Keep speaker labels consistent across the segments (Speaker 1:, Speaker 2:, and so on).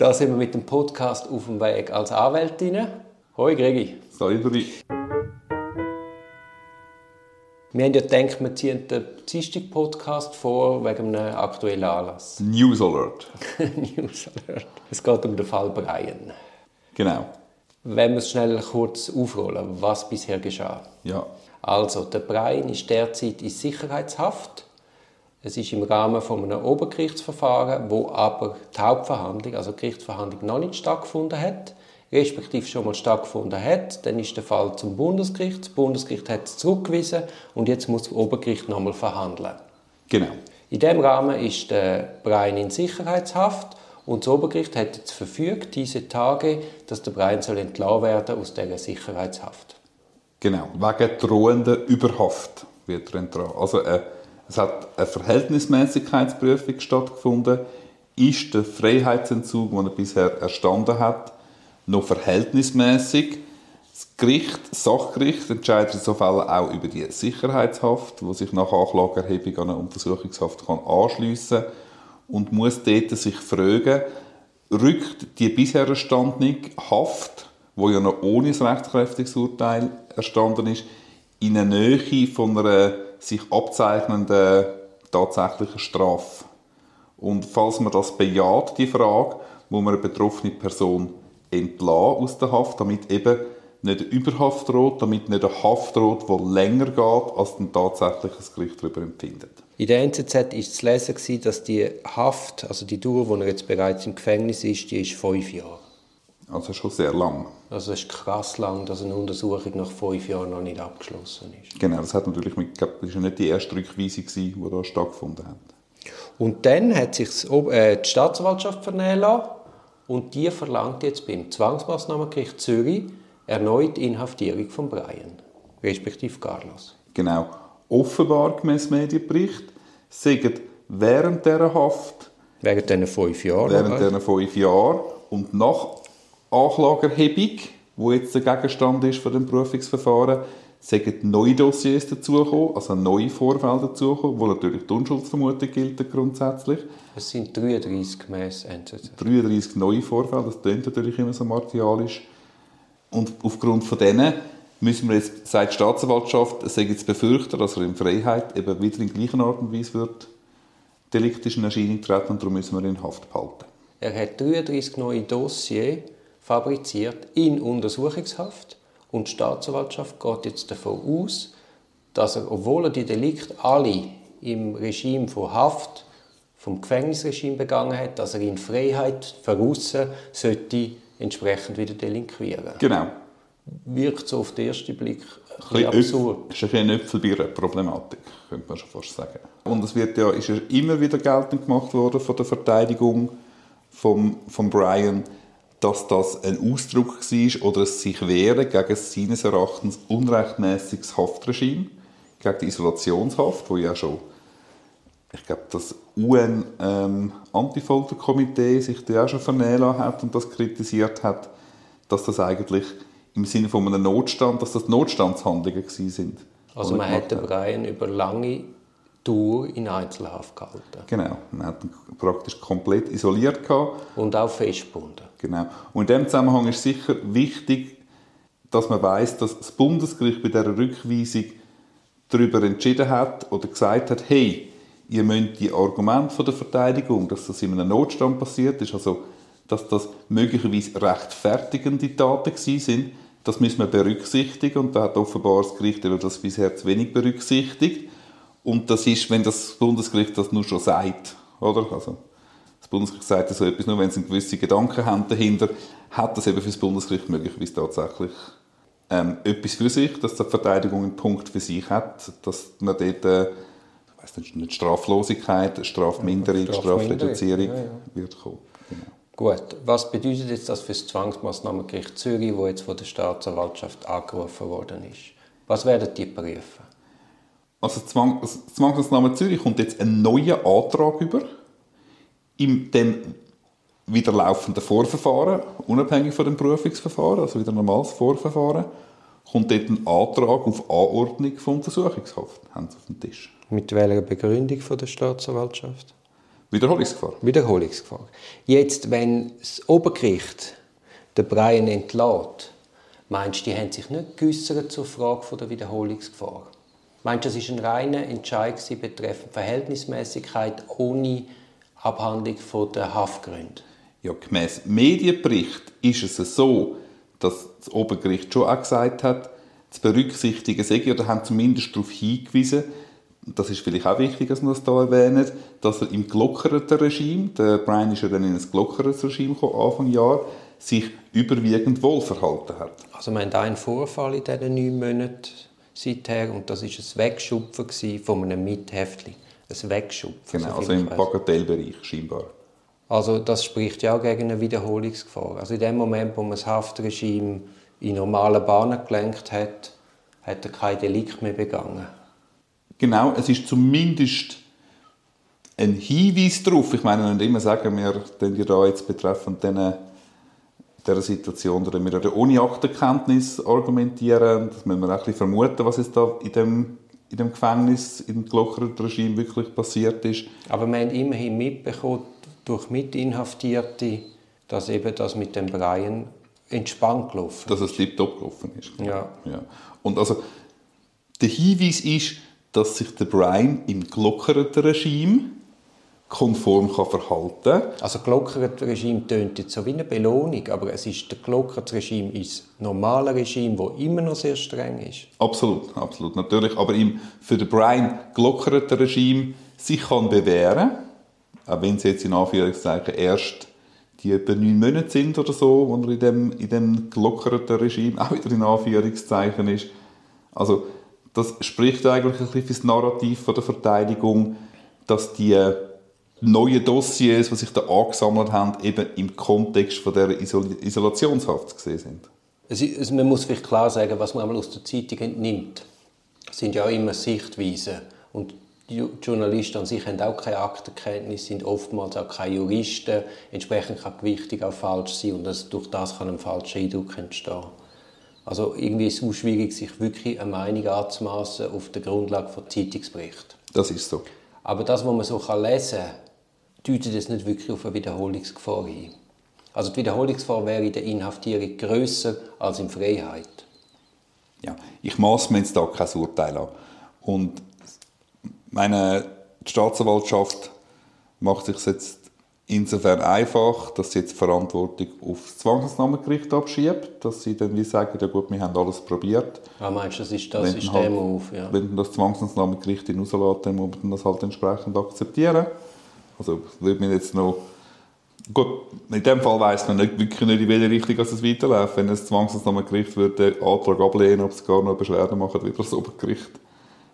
Speaker 1: Da sind wir mit dem Podcast auf dem Weg als Anwältin. Hoi Gregi.
Speaker 2: Salutri.
Speaker 1: Wir haben ja gedacht, wir ziehen den Dienstag-Podcast vor wegen einem aktuellen Anlass.
Speaker 2: News Alert.
Speaker 1: News Alert. Es geht um den Fall Brian.
Speaker 2: Genau.
Speaker 1: Wenn wir es schnell kurz aufrollen, was bisher geschah.
Speaker 2: Ja.
Speaker 1: Also, der Brian ist derzeit in Sicherheitshaft. Es ist im Rahmen von einem Obergerichtsverfahren, wo aber die Hauptverhandlung, also die Gerichtsverhandlung, noch nicht stattgefunden hat, respektive schon mal stattgefunden hat. Dann ist der Fall zum Bundesgericht. Das Bundesgericht hat es zurückgewiesen und jetzt muss das Obergericht nochmal verhandeln.
Speaker 2: Genau.
Speaker 1: In diesem Rahmen ist der Brian in Sicherheitshaft und das Obergericht hat jetzt verfügt, diese Tage, dass der Brian soll entlassen werden aus dieser Sicherheitshaft.
Speaker 2: Genau. Wegen drohender Überhaft wird er entlassen. Also äh, es hat eine Verhältnismäßigkeitsprüfung stattgefunden. Ist der Freiheitsentzug, den er bisher erstanden hat, noch verhältnismäßig? Das Gericht, das Sachgericht entscheidet in so Fällen auch über die Sicherheitshaft, wo sich nach Anklageerhebung an eine Untersuchungshaft kann anschliessen und muss dort sich fragen, rückt die bisher erstandene Haft, wo ja noch ohne ein rechtskräftiges Urteil erstanden ist, in eine Nähe von einer sich abzeichnenden tatsächlichen Strafe. Und falls man das bejaht, die Frage, muss man eine betroffene Person entlassen aus der Haft, damit eben nicht eine Überhaft droht, damit nicht eine Haft droht, die länger geht, als ein tatsächliches Gericht darüber empfindet.
Speaker 1: In der NZZ war zu lesen, dass die Haft, also die Dauer, wo er jetzt bereits im Gefängnis ist, die ist fünf Jahre.
Speaker 2: Also schon sehr lang.
Speaker 1: Also es ist krass lang, dass eine Untersuchung nach fünf Jahren noch nicht abgeschlossen ist.
Speaker 2: Genau, das hat natürlich mit, ich glaube, das war nicht die erste Rückweisung, die da stattgefunden hat.
Speaker 1: Und dann hat sich äh, die Staatsanwaltschaft vernehmen lassen und die verlangt jetzt beim Zwangsmaßnahmengericht Zürich erneut Inhaftierung von Brian, respektive Carlos.
Speaker 2: Genau. Offenbar, gemäß Medienbericht, sagen während dieser Haft,
Speaker 1: während diesen fünf Jahren,
Speaker 2: während diesen fünf Jahren und nach Anklagerhebung, wo jetzt der Gegenstand ist von dem Prüfungsverfahren, sind neue Dossiers dazugekommen, also neue Vorfälle dazugekommen, wo natürlich die Unschuldsvermutung gilt grundsätzlich.
Speaker 1: Es sind 33 gemäß NZZ.
Speaker 2: 33 neue Vorfälle, das klingt natürlich immer so martialisch. Und aufgrund von denen müssen wir jetzt, sagt die Staatsanwaltschaft, es jetzt befürchten, dass er in Freiheit eben wieder in gleicher Art und Weise wird deliktisch in Erscheinung treten und darum müssen wir ihn in Haft behalten.
Speaker 1: Er hat 33 neue Dossiers fabriziert in Untersuchungshaft und die Staatsanwaltschaft geht jetzt davon aus, dass er, obwohl er die Delikte alle im Regime von Haft, vom Gefängnisregime begangen hat, dass er in Freiheit voraus sollte entsprechend wieder delinquieren.
Speaker 2: Genau.
Speaker 1: Wirkt so auf den ersten Blick ein bisschen absurd.
Speaker 2: Das ist ein Äpfelbier-Problematik, könnte man schon fast sagen. Und es wird ja, ist ja immer wieder geltend gemacht worden von der Verteidigung von, von Brian, dass das ein Ausdruck war oder es sich wehren gegen seines Erachtens unrechtmäßiges Haftregime, gegen die Isolationshaft, wo ja schon, ich glaube, das UN-Antifolterkomitee ähm, sich da auch schon vernehmen hat und das kritisiert hat, dass das eigentlich im Sinne von einem Notstand, dass das Notstandshandlungen sind.
Speaker 1: Also man hätte Brian über lange Tour in Einzelhaft gehalten.
Speaker 2: Genau, man hat ihn praktisch komplett isoliert gehabt.
Speaker 1: Und auch festgebunden.
Speaker 2: Genau. Und in dem Zusammenhang ist sicher wichtig, dass man weiß, dass das Bundesgericht bei dieser Rückweisung darüber entschieden hat oder gesagt hat, hey, ihr müsst die Argumente der Verteidigung, dass das in einem Notstand passiert ist, also dass das möglicherweise rechtfertigende Taten sind, das müssen wir berücksichtigen und da hat offenbar das Gericht das bisher zu wenig berücksichtigt. Und das ist, wenn das Bundesgericht das nur schon sagt, oder? Also, das Bundesgericht sagt so etwas nur, wenn sie gewisse Gedanken haben dahinter, hat das eben für das Bundesgericht möglicherweise tatsächlich ähm, etwas für sich, dass die Verteidigung einen Punkt für sich hat, dass man dort, äh, ich weiss nicht, Straflosigkeit, Strafminderung, Strafreduzierung ja, ja. wird kommen. Genau.
Speaker 1: Gut, was bedeutet jetzt das für das Zwangsmaßnahmengericht Zürich, wo jetzt von der Staatsanwaltschaft angerufen worden ist? Was werden die prüfen?
Speaker 2: Also Zwang, Zwangsmaßnahme Zürich kommt jetzt ein neuer Antrag über in dem wieder laufenden Vorverfahren, unabhängig von dem Prüfungsverfahren, also wieder ein normales Vorverfahren, kommt dort ein Antrag auf Anordnung von Untersuchungshaft, haben sie auf dem Tisch.
Speaker 1: Mit welcher Begründung von der Staatsanwaltschaft?
Speaker 2: Wiederholungsgefahr.
Speaker 1: Wiederholungsgefahr. Jetzt, wenn das Obergericht den Brian entlässt, meinst du, die haben sich nicht geäussert zur Frage der Wiederholungsgefahr? Meinst du, das war ein reiner Entscheid betreffend Verhältnismäßigkeit ohne Abhandlung der Haftgründe?
Speaker 2: Ja, gemäß Medienbericht ist es so, dass das Obergericht schon auch gesagt hat, zu berücksichtigen sei, oder haben zumindest darauf hingewiesen, das ist vielleicht auch wichtig, dass wir das hier erwähnen, dass er im gelockerten Regime, der Brian ist ja dann in ein gelockertes Regime gekommen, Anfang Jahr, sich überwiegend wohl verhalten hat.
Speaker 1: Also wir haben einen Vorfall in diesen neun Monaten seither und das war ein Wegschupfen von einem Mithäftling. Ein Wegschupfen.
Speaker 2: Genau, also im Bagatellbereich scheinbar.
Speaker 1: Also das spricht ja auch gegen eine Wiederholungsgefahr. Also in dem Moment, wo man das Haftregime in normale Bahnen gelenkt hat, hat er kein Delikt mehr begangen.
Speaker 2: Genau, es ist zumindest ein Hinweis darauf. Ich meine, wir immer sagen, wir den ja da jetzt betreffend diesen, dieser Situation, oder wir ohne Aktenkenntnis argumentieren, das müssen wir auch ein bisschen vermuten, was es da in dem, in dem Gefängnis, im gelockerten Regime wirklich passiert ist.
Speaker 1: Aber wir haben immerhin mitbekommen, durch Mitinhaftierte, dass eben das mit dem Brian entspannt gelaufen
Speaker 2: Dass es tiptop gelaufen ist.
Speaker 1: Ja.
Speaker 2: ja. Und also, der Hinweis ist, dass sich der Brian im gelockerten Regime konform kann verhalten kann.
Speaker 1: Also gelockerte Regime tönt jetzt so wie eine Belohnung, aber es ist der gelockerte Regime ist normale Regime, wo immer noch sehr streng ist.
Speaker 2: Absolut, absolut, natürlich. Aber im für den Brian gelockerte Regime sich kann bewähren, auch wenn es jetzt in Anführungszeichen erst die etwa neun Monate sind oder so, wo er in dem, in dem gelockerten Regime auch wieder in Anführungszeichen ist. Also das spricht eigentlich ein bisschen für das Narrativ von der Verteidigung, dass die neuen Dossiers, die sich da angesammelt haben, eben im Kontext von der Isol Isolationshaft gesehen sind.
Speaker 1: Es, es, man muss vielleicht klar sagen, was man einmal aus der Zeitung entnimmt, sind ja auch immer Sichtweisen. Und die Journalisten an sich haben auch keine Aktenkenntnis, sind oftmals auch keine Juristen. Entsprechend kann die Gewichtung auch falsch sein und das, durch das kann ein falscher Eindruck entstehen. Also irgendwie ist es schwierig, sich wirklich eine Meinung anzumassen auf der Grundlage von Zeitungsberichten.
Speaker 2: Das ist so.
Speaker 1: Aber das, was man so lesen kann, deutet es nicht wirklich auf eine Wiederholungsgefahr hin. Also die Wiederholungsgefahr wäre in der Inhaftierung grösser als in Freiheit.
Speaker 2: Ja, ich maße mir jetzt da kein Urteil an. Und meine die Staatsanwaltschaft macht sich jetzt insofern einfach, dass sie jetzt die Verantwortung auf das Zwangsnahmegericht abschiebt, dass sie dann wie sagen, ja gut, wir haben alles probiert.
Speaker 1: Ah, meinst du, das ist das wenn System halt, auf? Ja.
Speaker 2: Wenn das Zwangsnahmegericht in rauslässt, dann muss man das halt entsprechend akzeptieren. Also würde mir jetzt noch Gut, in dem Fall weiss man nicht, wirklich nicht, in welche Richtung es weiterläuft. Wenn ein Zwangsnahmegericht würde den Antrag ablehnen, ob es gar noch Beschwerden macht, wieder das Obergericht.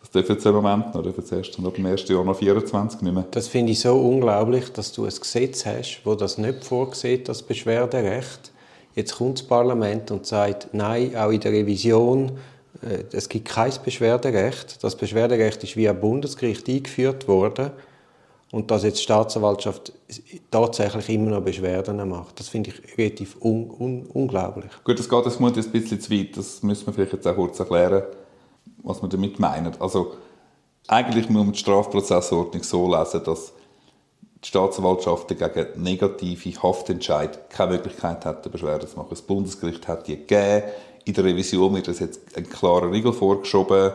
Speaker 2: Das dürfen jetzt im Moment noch, dürfen jetzt erst ab dem 1. Januar 24 nicht mehr.
Speaker 1: Das finde ich so unglaublich, dass du ein Gesetz hast, wo das nicht vorsieht, das Beschwerderecht. Jetzt kommt das Parlament und sagt, nein, auch in der Revision, äh, es gibt kein Beschwerderecht. Das Beschwerderecht ist via Bundesgericht eingeführt worden und dass jetzt die Staatsanwaltschaft tatsächlich immer noch Beschwerden macht. Das finde ich relativ un un unglaublich.
Speaker 2: Gut, das geht jetzt ein bisschen zu weit. Das müssen wir vielleicht jetzt auch kurz erklären was wir damit meinen. Also eigentlich muss man die Strafprozessordnung so lesen, dass die Staatsanwaltschaft gegen negative Haftentscheid keine Möglichkeit hat, eine Beschwerde zu machen. Das Bundesgericht hat die gegeben. In der Revision wird das jetzt ein klarer Riegel vorgeschoben.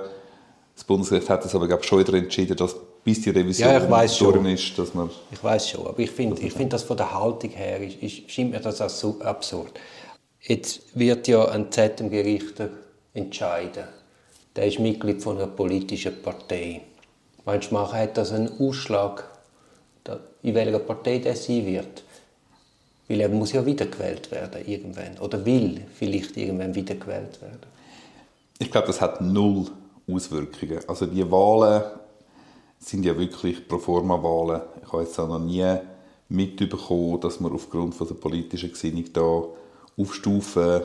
Speaker 2: Das Bundesgericht hat es aber glaube ich, schon wieder entschieden, dass bis die Revision
Speaker 1: ja, durch
Speaker 2: schon. ist, dass man...
Speaker 1: Ich weiß schon, aber ich finde ich find das von der Haltung her, ist, ist, scheint mir das als so absurd. Jetzt wird ja ein ZM-Gerichter entscheiden der ist Mitglied von einer politischen Partei. Meinst du, hat das einen Ausschlag, in welcher Partei der sein wird? Weil er muss ja wiedergewählt werden irgendwann. Oder will vielleicht irgendwann wiedergewählt werden.
Speaker 2: Ich glaube, das hat null Auswirkungen. Also die Wahlen sind ja wirklich Proforma-Wahlen. Ich habe jetzt auch noch nie mitbekommen, dass man aufgrund von der politischen Gesinnung da aufstufen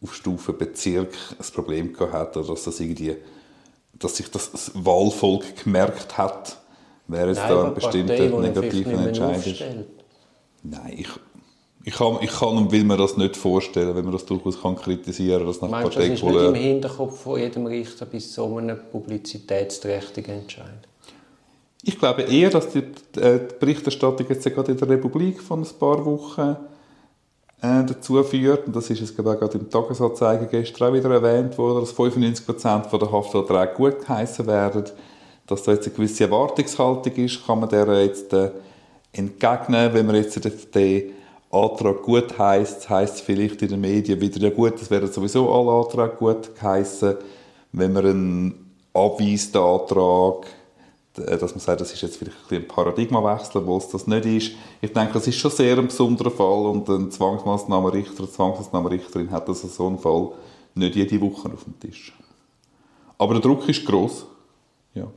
Speaker 2: auf Stufe Bezirk ein Problem gehabt hat oder dass, das irgendwie, dass sich das Wahlvolk gemerkt hat, wer es da ein bestimmter negativer Entscheid ist. Nein, ich, ich kann, ich kann und will mir das nicht vorstellen, wenn man das durchaus kann kritisieren kann, dass
Speaker 1: nach Meinst, Partei das ist nicht im Hinterkopf von jedem Richter bis so einem publizitätsträchtigen Entscheid?
Speaker 2: Ich glaube eher, dass die, äh, Berichterstattung jetzt gerade in der Republik von ein paar Wochen äh, dazu führt, und das ist es glaube ich, gerade im Tagesanzeiger gestern auch wieder erwähnt worden, dass 95% der Haftverträge gut geheissen werden, dass da jetzt eine gewisse Erwartungshaltung ist, kann man der jetzt äh, entgegnen, wenn man jetzt den Antrag gut heisst, heisst es vielleicht in den Medien wieder, ja gut, das wären sowieso alle Anträge gut geheissen. Wenn man einen abweist, den Antrag, dass man sagt, das ist jetzt vielleicht ein, Paradigmawechsel, wo es das nicht ist. Ich denke, das ist schon sehr ein besonderer Fall und ein Zwangsmaßnahmenrichter, eine Zwangsmaßnahmenrichterin hat also so einen Fall nicht jede Woche auf dem Tisch. Aber der Druck ist groß. Ja.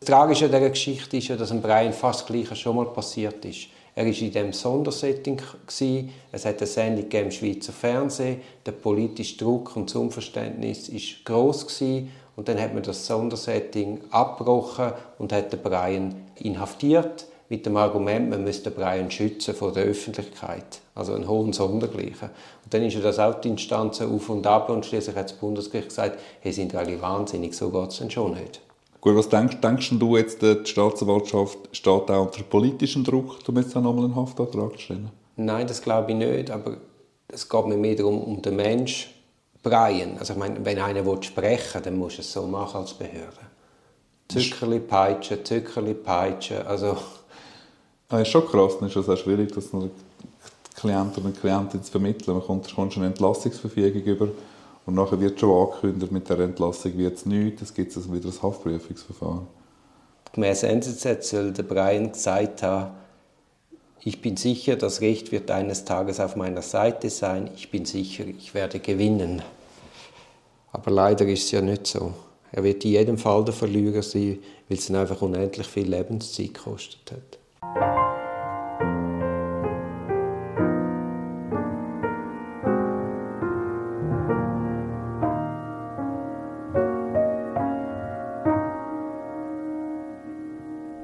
Speaker 1: Das Tragische an dieser Geschichte ist ja, dass ein Brian fast gleich schon mal passiert ist. Er war in diesem Sondersetting. Es hat eine Sendung im Schweizer Fernsehen. Der politische Druck und das Unverständnis war gross. Und dann hat man das Sondersetting abgebrochen und hat den Brian inhaftiert mit dem Argument, man müsste Brian schützen vor der Öffentlichkeit. Also einen hohen Sondergleichen. Und dann ist ja das auch die Instanzen auf und ab und schließlich hat das Bundesgericht gesagt, hey, sind alle wahnsinnig, so geht es dann schon nicht.
Speaker 2: Gut, was denkst, denkst du jetzt, die Staatsanwaltschaft steht auch unter politischem Druck, um jetzt auch nochmal einen Haftantrag zu stellen?
Speaker 1: Nein, das glaube ich nicht, aber es geht mir mehr darum, um den Menschen, Brian. Also ich meine, wenn einer will sprechen dann muss es so machen als Behörde. Zückerli peitschen, Zückerli peitschen, also...
Speaker 2: Das ist schon krass, dann ist es auch schwierig, das noch Klienten und Klientin zu vermitteln. Man kommt, kommt schon eine Entlassungsverfügung über und nachher wird schon angekündigt, mit der Entlassung wird es nichts, es gibt also wieder ein Haftprüfungsverfahren.
Speaker 1: Gemäß NZZ soll der Brian gesagt haben, ich bin sicher, das Recht wird eines Tages auf meiner Seite sein, ich bin sicher, ich werde gewinnen. Aber leider ist es ja nicht so. Er wird in jedem Fall der Verlierer sein, weil es ihn einfach unendlich viel Lebenszeit gekostet hat.